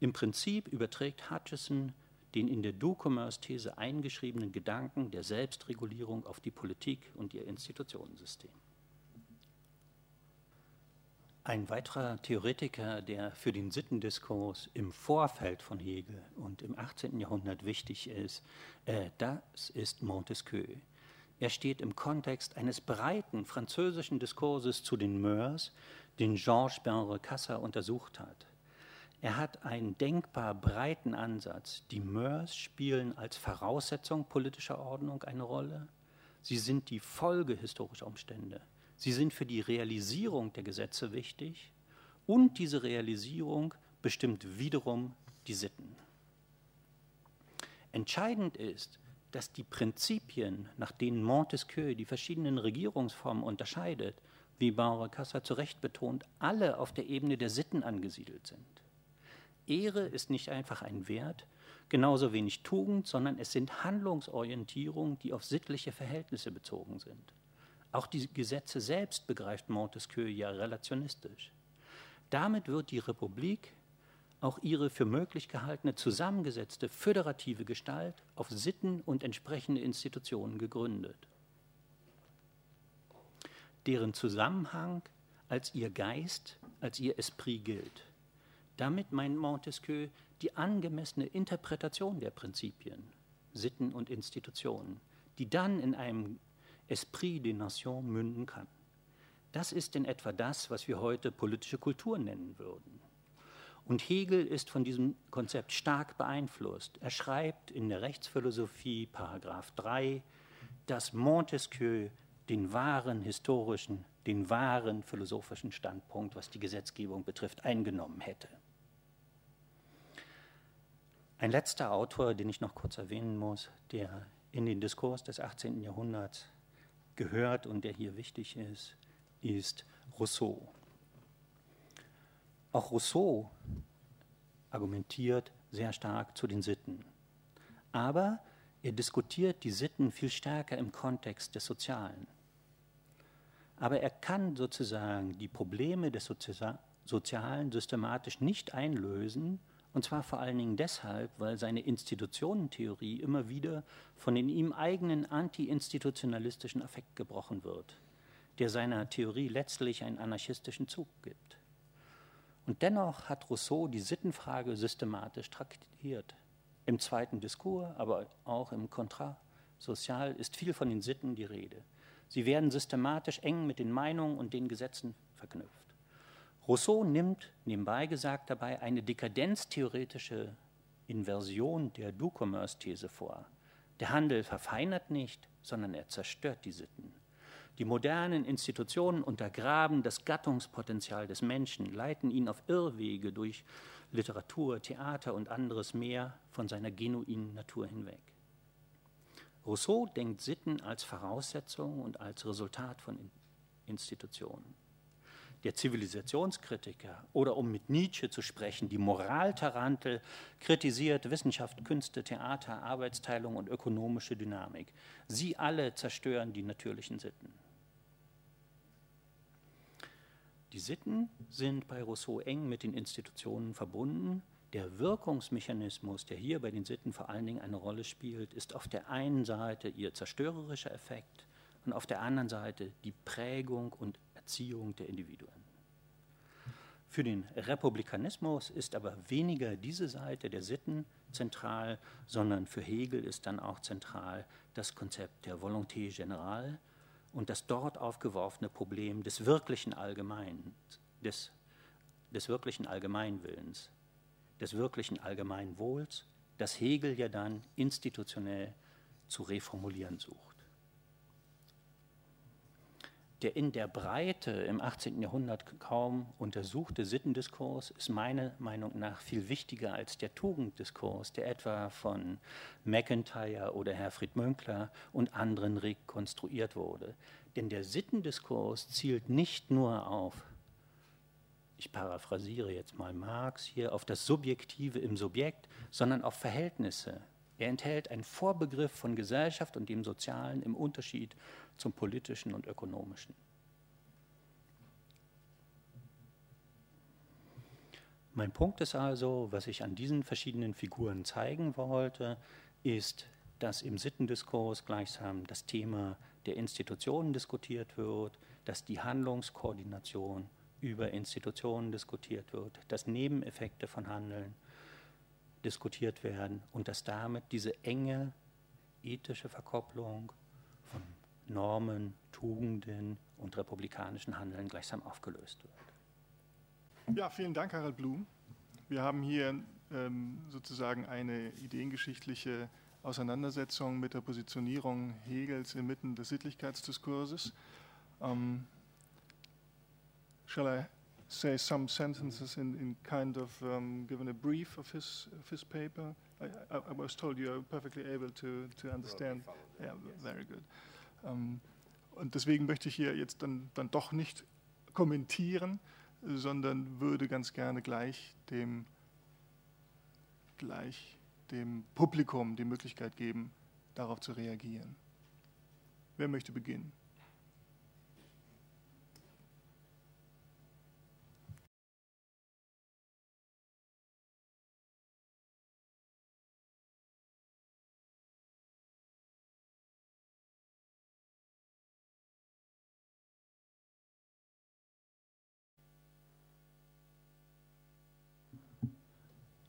Im Prinzip überträgt Hutchison den in der Do-Commerce-These eingeschriebenen Gedanken der Selbstregulierung auf die Politik und ihr Institutionensystem. Ein weiterer Theoretiker, der für den Sittendiskurs im Vorfeld von Hegel und im 18. Jahrhundert wichtig ist, äh, das ist Montesquieu. Er steht im Kontext eines breiten französischen Diskurses zu den Mœurs, den Georges Benrecassa untersucht hat. Er hat einen denkbar breiten Ansatz. Die Mœurs spielen als Voraussetzung politischer Ordnung eine Rolle. Sie sind die Folge historischer Umstände. Sie sind für die Realisierung der Gesetze wichtig und diese Realisierung bestimmt wiederum die Sitten. Entscheidend ist, dass die Prinzipien, nach denen Montesquieu die verschiedenen Regierungsformen unterscheidet, wie Bauer Kassa zu Recht betont, alle auf der Ebene der Sitten angesiedelt sind. Ehre ist nicht einfach ein Wert, genauso wenig Tugend, sondern es sind Handlungsorientierungen, die auf sittliche Verhältnisse bezogen sind. Auch die Gesetze selbst begreift Montesquieu ja relationistisch. Damit wird die Republik auch ihre für möglich gehaltene zusammengesetzte föderative Gestalt auf Sitten und entsprechende Institutionen gegründet, deren Zusammenhang als ihr Geist, als ihr Esprit gilt. Damit meint Montesquieu die angemessene Interpretation der Prinzipien, Sitten und Institutionen, die dann in einem Esprit des Nations münden kann. Das ist in etwa das, was wir heute politische Kultur nennen würden. Und Hegel ist von diesem Konzept stark beeinflusst. Er schreibt in der Rechtsphilosophie, Paragraph 3, dass Montesquieu den wahren historischen, den wahren philosophischen Standpunkt, was die Gesetzgebung betrifft, eingenommen hätte. Ein letzter Autor, den ich noch kurz erwähnen muss, der in den Diskurs des 18. Jahrhunderts gehört und der hier wichtig ist, ist Rousseau. Auch Rousseau argumentiert sehr stark zu den Sitten. Aber er diskutiert die Sitten viel stärker im Kontext des Sozialen. Aber er kann sozusagen die Probleme des Sozialen systematisch nicht einlösen, und zwar vor allen Dingen deshalb, weil seine Institutionentheorie immer wieder von den ihm eigenen anti-institutionalistischen Affekt gebrochen wird, der seiner Theorie letztlich einen anarchistischen Zug gibt. Und dennoch hat Rousseau die Sittenfrage systematisch traktiert. Im zweiten Diskurs, aber auch im Contrat Social ist viel von den Sitten die Rede. Sie werden systematisch eng mit den Meinungen und den Gesetzen verknüpft. Rousseau nimmt, nebenbei gesagt, dabei eine dekadenztheoretische Inversion der Du-Commerce-These vor. Der Handel verfeinert nicht, sondern er zerstört die Sitten. Die modernen Institutionen untergraben das Gattungspotenzial des Menschen, leiten ihn auf Irrwege durch Literatur, Theater und anderes mehr von seiner genuinen Natur hinweg. Rousseau denkt Sitten als Voraussetzung und als Resultat von Institutionen. Der Zivilisationskritiker oder um mit Nietzsche zu sprechen, die Moraltarantel kritisiert Wissenschaft, Künste, Theater, Arbeitsteilung und ökonomische Dynamik. Sie alle zerstören die natürlichen Sitten. Die Sitten sind bei Rousseau eng mit den Institutionen verbunden. Der Wirkungsmechanismus, der hier bei den Sitten vor allen Dingen eine Rolle spielt, ist auf der einen Seite ihr zerstörerischer Effekt und auf der anderen Seite die Prägung und Erziehung der Individuen. Für den Republikanismus ist aber weniger diese Seite der Sitten zentral, sondern für Hegel ist dann auch zentral das Konzept der Volonté générale, und das dort aufgeworfene Problem des wirklichen Allgemeins, des, des wirklichen Allgemeinwillens, des wirklichen Allgemeinwohls, das Hegel ja dann institutionell zu reformulieren sucht. Der in der Breite im 18. Jahrhundert kaum untersuchte Sittendiskurs ist meiner Meinung nach viel wichtiger als der Tugenddiskurs, der etwa von McIntyre oder Herfried Münkler und anderen rekonstruiert wurde. Denn der Sittendiskurs zielt nicht nur auf, ich paraphrasiere jetzt mal Marx hier, auf das Subjektive im Subjekt, sondern auf Verhältnisse, er enthält einen Vorbegriff von Gesellschaft und dem Sozialen im Unterschied zum Politischen und Ökonomischen. Mein Punkt ist also, was ich an diesen verschiedenen Figuren zeigen wollte, ist, dass im Sittendiskurs gleichsam das Thema der Institutionen diskutiert wird, dass die Handlungskoordination über Institutionen diskutiert wird, dass Nebeneffekte von Handeln diskutiert werden und dass damit diese enge ethische Verkopplung von Normen, Tugenden und republikanischen Handeln gleichsam aufgelöst wird. Ja, vielen Dank, Harald Blum. Wir haben hier ähm, sozusagen eine ideengeschichtliche Auseinandersetzung mit der Positionierung Hegels inmitten des Sittlichkeitsdiskurses. Um, shall I say some sentences in, in kind of um, given a brief of his, of his paper? I, I, I, was told you are perfectly able to, to understand. Yeah, very good. Um, und deswegen möchte ich hier jetzt dann, dann doch nicht kommentieren, sondern würde ganz gerne gleich dem, gleich dem Publikum die Möglichkeit geben, darauf zu reagieren. Wer möchte beginnen?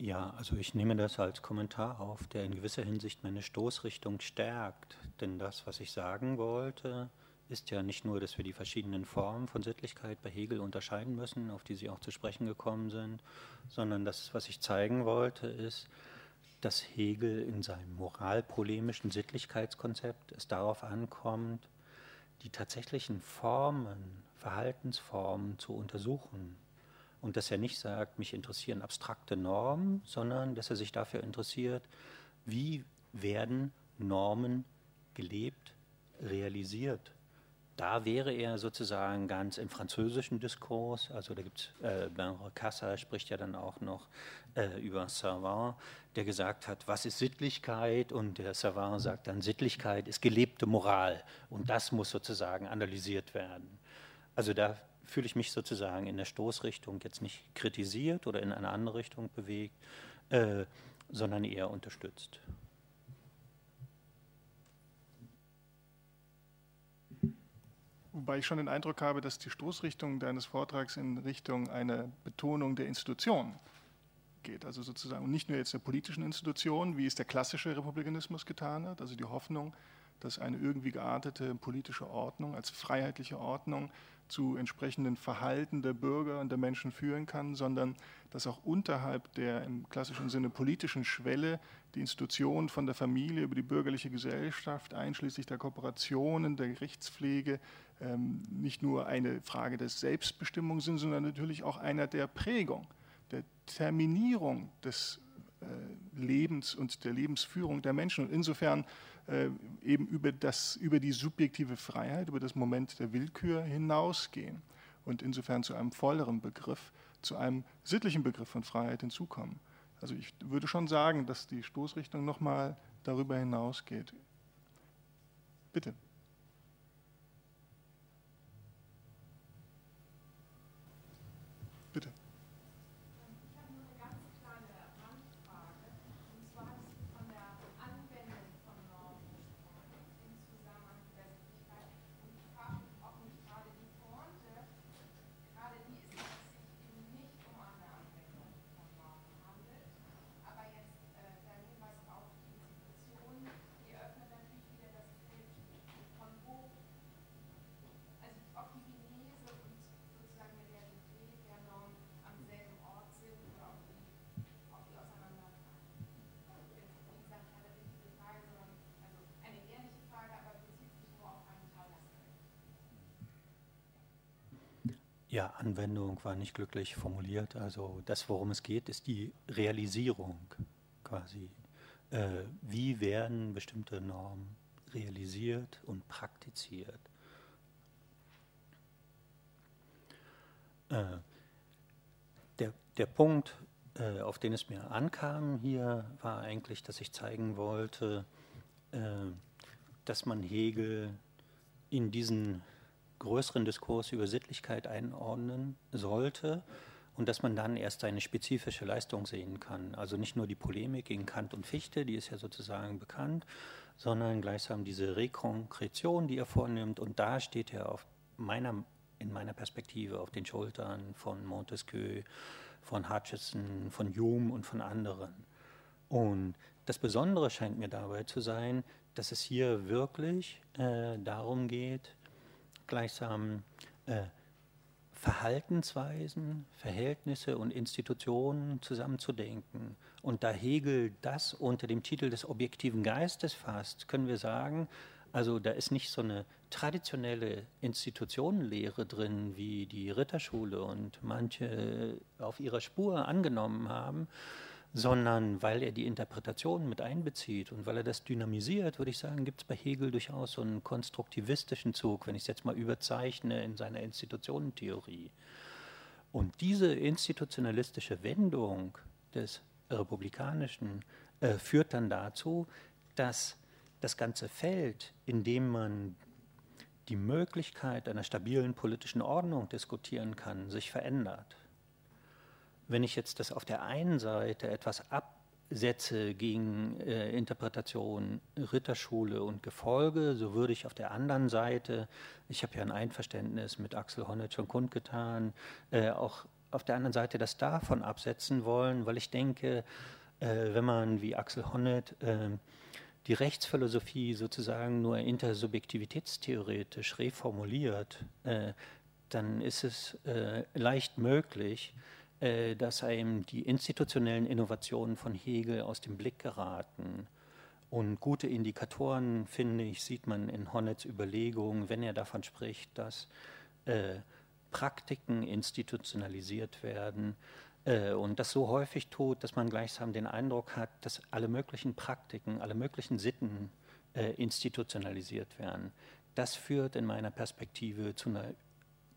Ja, also ich nehme das als Kommentar auf, der in gewisser Hinsicht meine Stoßrichtung stärkt. Denn das, was ich sagen wollte, ist ja nicht nur, dass wir die verschiedenen Formen von Sittlichkeit bei Hegel unterscheiden müssen, auf die Sie auch zu sprechen gekommen sind, sondern das, was ich zeigen wollte, ist, dass Hegel in seinem moralpolemischen Sittlichkeitskonzept es darauf ankommt, die tatsächlichen Formen, Verhaltensformen zu untersuchen und dass er nicht sagt, mich interessieren abstrakte Normen, sondern dass er sich dafür interessiert, wie werden Normen gelebt, realisiert. Da wäre er sozusagen ganz im französischen Diskurs, also da gibt es, äh, Benre Cassa spricht ja dann auch noch äh, über Savant, der gesagt hat, was ist Sittlichkeit? Und der Savant sagt dann, Sittlichkeit ist gelebte Moral und das muss sozusagen analysiert werden. Also da fühle ich mich sozusagen in der Stoßrichtung jetzt nicht kritisiert oder in eine andere Richtung bewegt, äh, sondern eher unterstützt. Wobei ich schon den Eindruck habe, dass die Stoßrichtung deines Vortrags in Richtung einer Betonung der Institution geht. Also sozusagen nicht nur jetzt der politischen Institution, wie es der klassische Republikanismus getan hat, also die Hoffnung, dass eine irgendwie geartete politische Ordnung als freiheitliche Ordnung zu entsprechenden Verhalten der Bürger und der Menschen führen kann, sondern dass auch unterhalb der im klassischen Sinne politischen Schwelle die Institutionen von der Familie über die bürgerliche Gesellschaft, einschließlich der Kooperationen, der Gerichtspflege, ähm, nicht nur eine Frage der Selbstbestimmung sind, sondern natürlich auch einer der Prägung, der Terminierung des äh, Lebens und der Lebensführung der Menschen. Und insofern eben über, das, über die subjektive Freiheit, über das Moment der Willkür hinausgehen und insofern zu einem volleren Begriff, zu einem sittlichen Begriff von Freiheit hinzukommen. Also ich würde schon sagen, dass die Stoßrichtung nochmal darüber hinausgeht. Bitte. Ja, Anwendung war nicht glücklich formuliert. Also das, worum es geht, ist die Realisierung quasi. Äh, wie werden bestimmte Normen realisiert und praktiziert? Äh, der, der Punkt, äh, auf den es mir ankam hier, war eigentlich, dass ich zeigen wollte, äh, dass man Hegel in diesen größeren Diskurs über Sittlichkeit einordnen sollte und dass man dann erst seine spezifische Leistung sehen kann. Also nicht nur die Polemik gegen Kant und Fichte, die ist ja sozusagen bekannt, sondern gleichsam diese Rekonkretion, die er vornimmt. Und da steht er auf meiner, in meiner Perspektive auf den Schultern von Montesquieu, von Hutchison, von Hume und von anderen. Und das Besondere scheint mir dabei zu sein, dass es hier wirklich äh, darum geht, gleichsam äh, Verhaltensweisen, Verhältnisse und Institutionen zusammenzudenken. Und da Hegel das unter dem Titel des objektiven Geistes fasst, können wir sagen, also da ist nicht so eine traditionelle Institutionenlehre drin, wie die Ritterschule und manche auf ihrer Spur angenommen haben, sondern weil er die Interpretation mit einbezieht und weil er das dynamisiert, würde ich sagen, gibt es bei Hegel durchaus so einen konstruktivistischen Zug, wenn ich es jetzt mal überzeichne in seiner Institutionentheorie. Und diese institutionalistische Wendung des Republikanischen äh, führt dann dazu, dass das ganze Feld, in dem man die Möglichkeit einer stabilen politischen Ordnung diskutieren kann, sich verändert. Wenn ich jetzt das auf der einen Seite etwas absetze gegen äh, Interpretation Ritterschule und Gefolge, so würde ich auf der anderen Seite, ich habe ja ein Einverständnis mit Axel Honneth schon kundgetan, äh, auch auf der anderen Seite das davon absetzen wollen, weil ich denke, äh, wenn man wie Axel Honneth äh, die Rechtsphilosophie sozusagen nur intersubjektivitätstheoretisch reformuliert, äh, dann ist es äh, leicht möglich, dass einem die institutionellen Innovationen von Hegel aus dem Blick geraten. Und gute Indikatoren, finde ich, sieht man in Honnets Überlegungen, wenn er davon spricht, dass äh, Praktiken institutionalisiert werden, äh, und das so häufig tut, dass man gleichsam den Eindruck hat, dass alle möglichen Praktiken, alle möglichen Sitten äh, institutionalisiert werden. Das führt in meiner Perspektive zu einer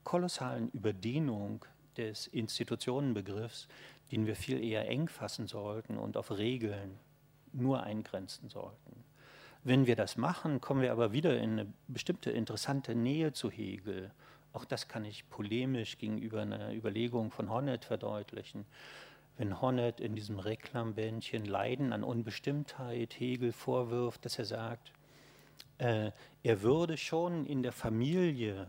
kolossalen Überdehnung des Institutionenbegriffs, den wir viel eher eng fassen sollten und auf Regeln nur eingrenzen sollten. Wenn wir das machen, kommen wir aber wieder in eine bestimmte interessante Nähe zu Hegel auch das kann ich polemisch gegenüber einer Überlegung von Honneth verdeutlichen. Wenn Honneth in diesem Reklambändchen Leiden an Unbestimmtheit Hegel vorwirft, dass er sagt, äh, er würde schon in der Familie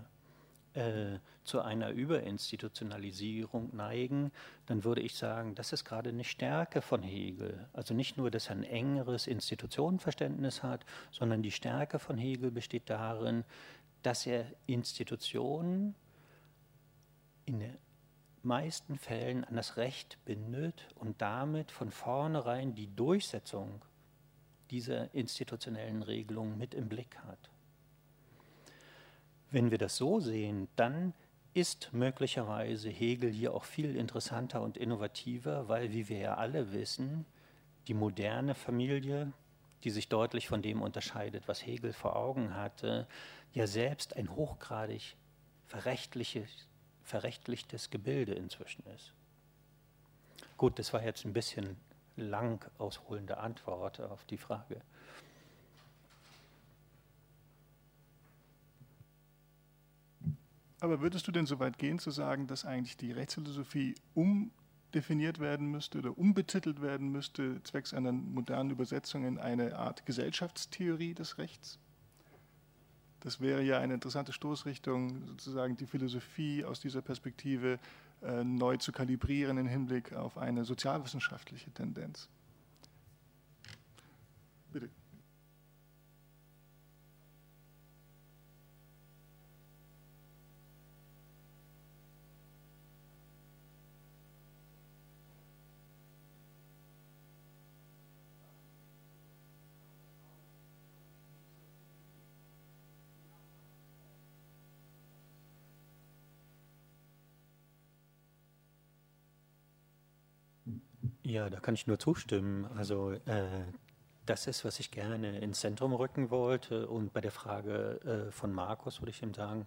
äh, zu einer Überinstitutionalisierung neigen, dann würde ich sagen, das ist gerade eine Stärke von Hegel. Also nicht nur, dass er ein engeres Institutionenverständnis hat, sondern die Stärke von Hegel besteht darin, dass er Institutionen in den meisten Fällen an das Recht bindet und damit von vornherein die Durchsetzung dieser institutionellen Regelung mit im Blick hat. Wenn wir das so sehen, dann ist möglicherweise Hegel hier auch viel interessanter und innovativer, weil, wie wir ja alle wissen, die moderne Familie, die sich deutlich von dem unterscheidet, was Hegel vor Augen hatte, ja selbst ein hochgradig verrechtlichtes Gebilde inzwischen ist. Gut, das war jetzt ein bisschen lang ausholende Antwort auf die Frage. Aber würdest du denn so weit gehen zu sagen, dass eigentlich die Rechtsphilosophie umdefiniert werden müsste oder umbetitelt werden müsste, zwecks einer modernen Übersetzung in eine Art Gesellschaftstheorie des Rechts? Das wäre ja eine interessante Stoßrichtung, sozusagen die Philosophie aus dieser Perspektive äh, neu zu kalibrieren im Hinblick auf eine sozialwissenschaftliche Tendenz. Bitte. Ja, da kann ich nur zustimmen. Also äh, das ist, was ich gerne ins Zentrum rücken wollte. Und bei der Frage äh, von Markus würde ich ihm sagen,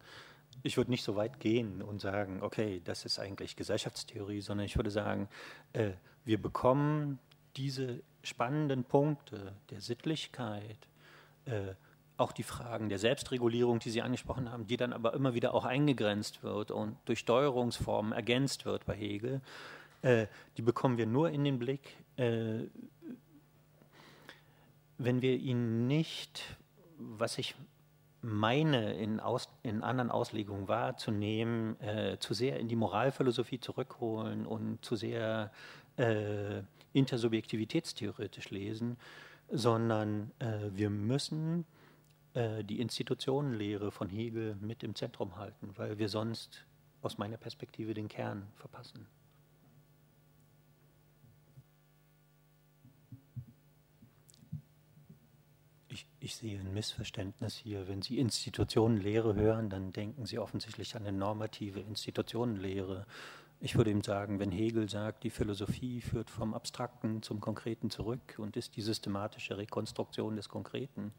ich würde nicht so weit gehen und sagen, okay, das ist eigentlich Gesellschaftstheorie, sondern ich würde sagen, äh, wir bekommen diese spannenden Punkte der Sittlichkeit, äh, auch die Fragen der Selbstregulierung, die Sie angesprochen haben, die dann aber immer wieder auch eingegrenzt wird und durch Steuerungsformen ergänzt wird bei Hegel. Äh, die bekommen wir nur in den Blick, äh, wenn wir ihn nicht, was ich meine, in, Aus, in anderen Auslegungen wahrzunehmen, äh, zu sehr in die Moralphilosophie zurückholen und zu sehr äh, intersubjektivitätstheoretisch lesen, sondern äh, wir müssen äh, die Institutionenlehre von Hegel mit im Zentrum halten, weil wir sonst aus meiner Perspektive den Kern verpassen. Ich, sehe ein Missverständnis hier. Wenn Sie Institutionenlehre hören, dann denken Sie offensichtlich an eine normative Institutionenlehre. Ich würde ihm sagen, wenn Hegel sagt, die Philosophie führt vom Abstrakten zum Konkreten zurück und ist die systematische Rekonstruktion des Konkreten,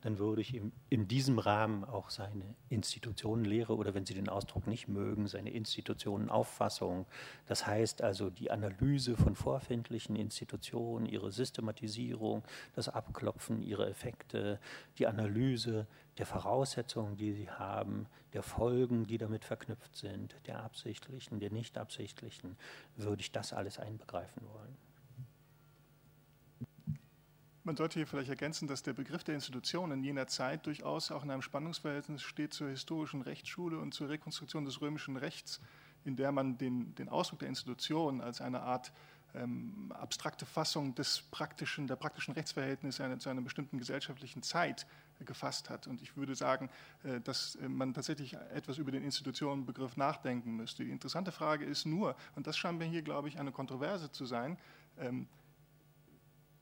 dann würde ich ihm in diesem Rahmen auch seine Institutionenlehre oder wenn Sie den Ausdruck nicht mögen, seine Institutionenauffassung, das heißt also die Analyse von vorfindlichen Institutionen, ihre Systematisierung, das Abklopfen ihrer Effekte, die Analyse der Voraussetzungen, die sie haben, der Folgen, die damit verknüpft sind, der absichtlichen, der nicht absichtlichen, würde ich das alles einbegreifen wollen. Man sollte hier vielleicht ergänzen, dass der Begriff der Institution in jener Zeit durchaus auch in einem Spannungsverhältnis steht zur historischen Rechtsschule und zur Rekonstruktion des römischen Rechts, in der man den, den Ausdruck der Institution als eine Art ähm, abstrakte Fassung des praktischen, der praktischen Rechtsverhältnisse eine, zu einer bestimmten gesellschaftlichen Zeit äh, gefasst hat. Und ich würde sagen, äh, dass äh, man tatsächlich etwas über den Institutionenbegriff nachdenken müsste. Die interessante Frage ist nur, und das scheint mir hier, glaube ich, eine Kontroverse zu sein, ähm,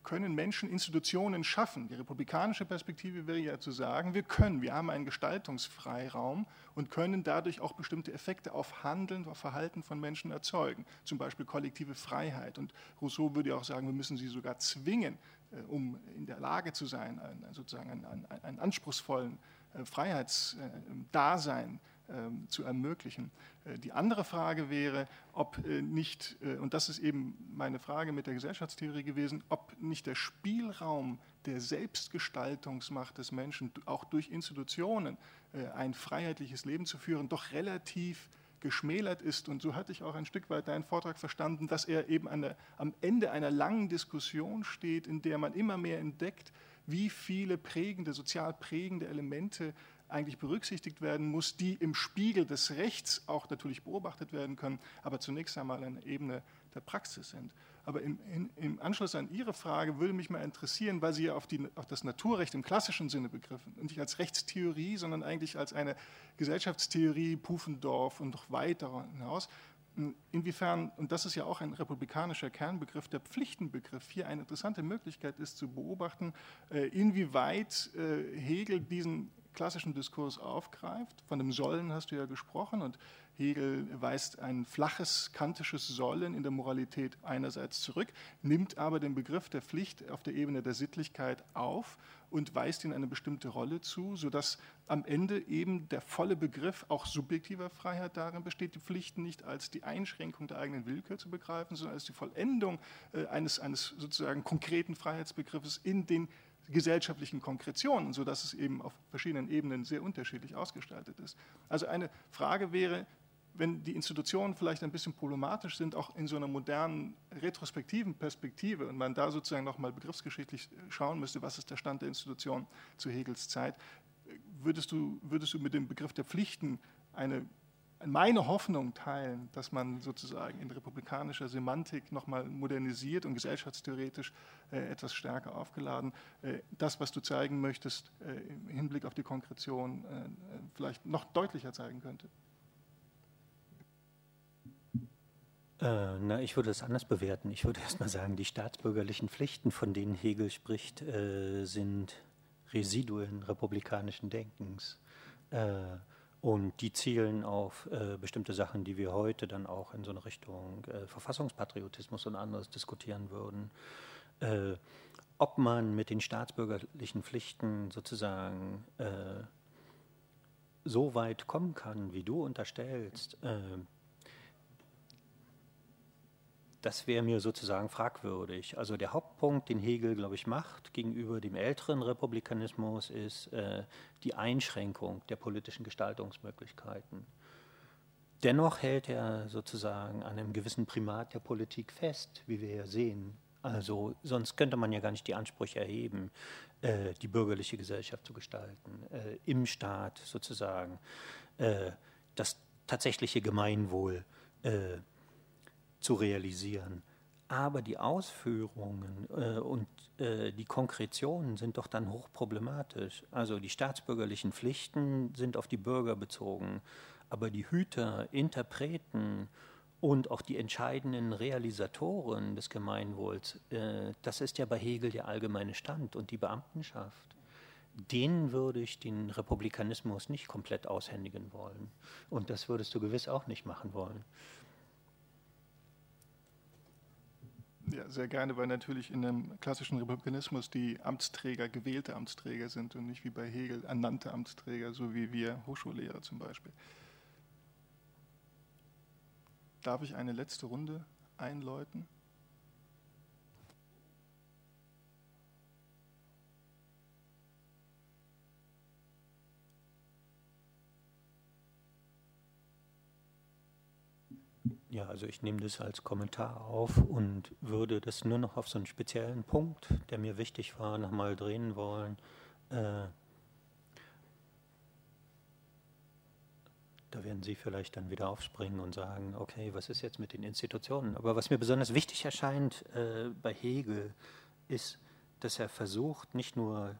können Menschen Institutionen schaffen? Die republikanische Perspektive wäre ja zu sagen, wir können, wir haben einen Gestaltungsfreiraum und können dadurch auch bestimmte Effekte auf Handeln, auf Verhalten von Menschen erzeugen, zum Beispiel kollektive Freiheit. Und Rousseau würde ja auch sagen, wir müssen sie sogar zwingen, äh, um in der Lage zu sein, sozusagen einen, einen anspruchsvollen äh, Freiheitsdasein ähm, zu ermöglichen. Äh, die andere Frage wäre, ob äh, nicht, äh, und das ist eben meine Frage mit der Gesellschaftstheorie gewesen, ob nicht der Spielraum der Selbstgestaltungsmacht des Menschen auch durch Institutionen ein freiheitliches Leben zu führen, doch relativ geschmälert ist. Und so hatte ich auch ein Stück weit deinen Vortrag verstanden, dass er eben eine, am Ende einer langen Diskussion steht, in der man immer mehr entdeckt, wie viele prägende, sozial prägende Elemente eigentlich berücksichtigt werden muss, die im Spiegel des Rechts auch natürlich beobachtet werden können, aber zunächst einmal eine Ebene der Praxis sind. Aber im, in, im Anschluss an Ihre Frage würde mich mal interessieren, weil Sie ja auf, die, auf das Naturrecht im klassischen Sinne begriffen und nicht als Rechtstheorie, sondern eigentlich als eine Gesellschaftstheorie, Pufendorf und noch weiter hinaus, inwiefern, und das ist ja auch ein republikanischer Kernbegriff, der Pflichtenbegriff hier eine interessante Möglichkeit ist zu beobachten, äh, inwieweit äh, Hegel diesen klassischen Diskurs aufgreift. Von dem Sollen hast du ja gesprochen und Hegel weist ein flaches, kantisches Sollen in der Moralität einerseits zurück, nimmt aber den Begriff der Pflicht auf der Ebene der Sittlichkeit auf und weist ihn eine bestimmte Rolle zu, sodass am Ende eben der volle Begriff auch subjektiver Freiheit darin besteht, die Pflichten nicht als die Einschränkung der eigenen Willkür zu begreifen, sondern als die Vollendung äh, eines, eines sozusagen konkreten Freiheitsbegriffes in den gesellschaftlichen Konkretionen, sodass es eben auf verschiedenen Ebenen sehr unterschiedlich ausgestaltet ist. Also eine Frage wäre, wenn die Institutionen vielleicht ein bisschen problematisch sind, auch in so einer modernen retrospektiven Perspektive und man da sozusagen nochmal begriffsgeschichtlich schauen müsste, was ist der Stand der Institution zu Hegels Zeit, würdest du, würdest du mit dem Begriff der Pflichten eine meine Hoffnung teilen, dass man sozusagen in republikanischer Semantik nochmal modernisiert und gesellschaftstheoretisch äh, etwas stärker aufgeladen, äh, das, was du zeigen möchtest, äh, im Hinblick auf die Konkretion äh, vielleicht noch deutlicher zeigen könnte? Äh, na, ich würde es anders bewerten. Ich würde erst mal sagen, die staatsbürgerlichen Pflichten, von denen Hegel spricht, äh, sind Residuen republikanischen Denkens. Und die zielen auf äh, bestimmte Sachen, die wir heute dann auch in so eine Richtung äh, Verfassungspatriotismus und anderes diskutieren würden. Äh, ob man mit den staatsbürgerlichen Pflichten sozusagen äh, so weit kommen kann, wie du unterstellst, äh, das wäre mir sozusagen fragwürdig. Also der Hauptpunkt, den Hegel, glaube ich, macht gegenüber dem älteren Republikanismus, ist äh, die Einschränkung der politischen Gestaltungsmöglichkeiten. Dennoch hält er sozusagen an einem gewissen Primat der Politik fest, wie wir ja sehen. Also sonst könnte man ja gar nicht die Ansprüche erheben, äh, die bürgerliche Gesellschaft zu gestalten, äh, im Staat sozusagen äh, das tatsächliche Gemeinwohl äh, zu realisieren. Aber die Ausführungen äh, und äh, die Konkretionen sind doch dann hochproblematisch. Also die staatsbürgerlichen Pflichten sind auf die Bürger bezogen. Aber die Hüter, Interpreten und auch die entscheidenden Realisatoren des Gemeinwohls, äh, das ist ja bei Hegel der allgemeine Stand und die Beamtenschaft. Denen würde ich den Republikanismus nicht komplett aushändigen wollen. Und das würdest du gewiss auch nicht machen wollen. Ja, sehr gerne, weil natürlich in dem klassischen Republikanismus die Amtsträger gewählte Amtsträger sind und nicht wie bei Hegel ernannte Amtsträger, so wie wir Hochschullehrer zum Beispiel. Darf ich eine letzte Runde einläuten? Ja, also ich nehme das als Kommentar auf und würde das nur noch auf so einen speziellen Punkt, der mir wichtig war, nochmal drehen wollen. Äh, Da werden Sie vielleicht dann wieder aufspringen und sagen, okay, was ist jetzt mit den Institutionen? Aber was mir besonders wichtig erscheint äh, bei Hegel, ist, dass er versucht, nicht nur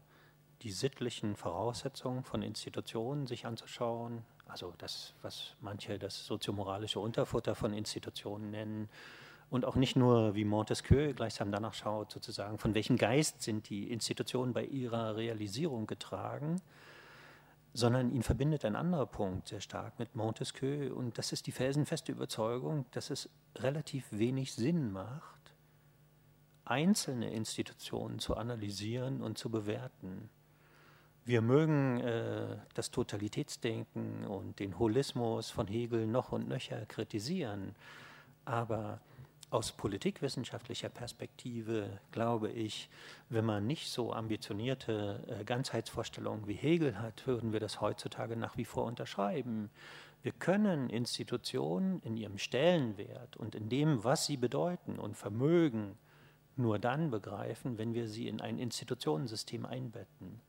die sittlichen Voraussetzungen von Institutionen sich anzuschauen, also das, was manche das soziomoralische Unterfutter von Institutionen nennen, und auch nicht nur, wie Montesquieu gleichsam danach schaut, sozusagen, von welchem Geist sind die Institutionen bei ihrer Realisierung getragen, sondern ihn verbindet ein anderer Punkt sehr stark mit Montesquieu und das ist die felsenfeste Überzeugung, dass es relativ wenig Sinn macht, einzelne Institutionen zu analysieren und zu bewerten. Wir mögen äh, das Totalitätsdenken und den Holismus von Hegel noch und nöcher kritisieren, aber aus politikwissenschaftlicher Perspektive glaube ich, wenn man nicht so ambitionierte äh, Ganzheitsvorstellungen wie Hegel hat, würden wir das heutzutage nach wie vor unterschreiben. Wir können Institutionen in ihrem Stellenwert und in dem, was sie bedeuten und vermögen, nur dann begreifen, wenn wir sie in ein Institutionensystem einbetten.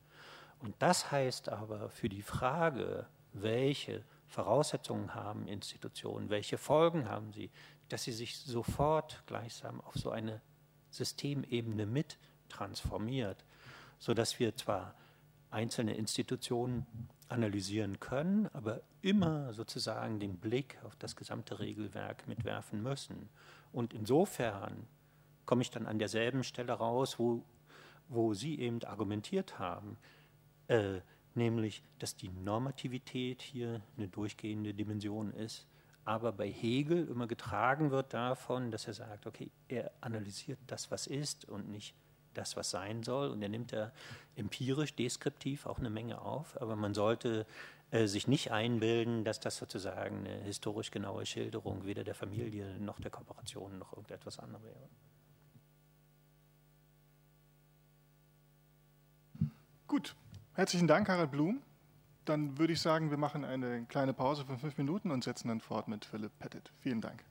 Und das heißt aber für die Frage, welche Voraussetzungen haben Institutionen, welche Folgen haben sie, dass sie sich sofort gleichsam auf so eine Systemebene mit transformiert, sodass wir zwar einzelne Institutionen analysieren können, aber immer sozusagen den Blick auf das gesamte Regelwerk mitwerfen müssen. Und insofern komme ich dann an derselben Stelle raus, wo, wo Sie eben argumentiert haben, äh, nämlich, dass die Normativität hier eine durchgehende Dimension ist aber bei Hegel immer getragen wird davon, dass er sagt, okay, er analysiert das, was ist und nicht das, was sein soll. Und er nimmt da empirisch, deskriptiv auch eine Menge auf, aber man sollte äh, sich nicht einbilden, dass das sozusagen eine historisch genaue Schilderung weder der Familie noch der Kooperation noch irgendetwas anderes wäre. Gut, herzlichen Dank, Harald Blum. Dann würde ich sagen, wir machen eine kleine Pause von fünf Minuten und setzen dann fort mit Philipp Pettit. Vielen Dank.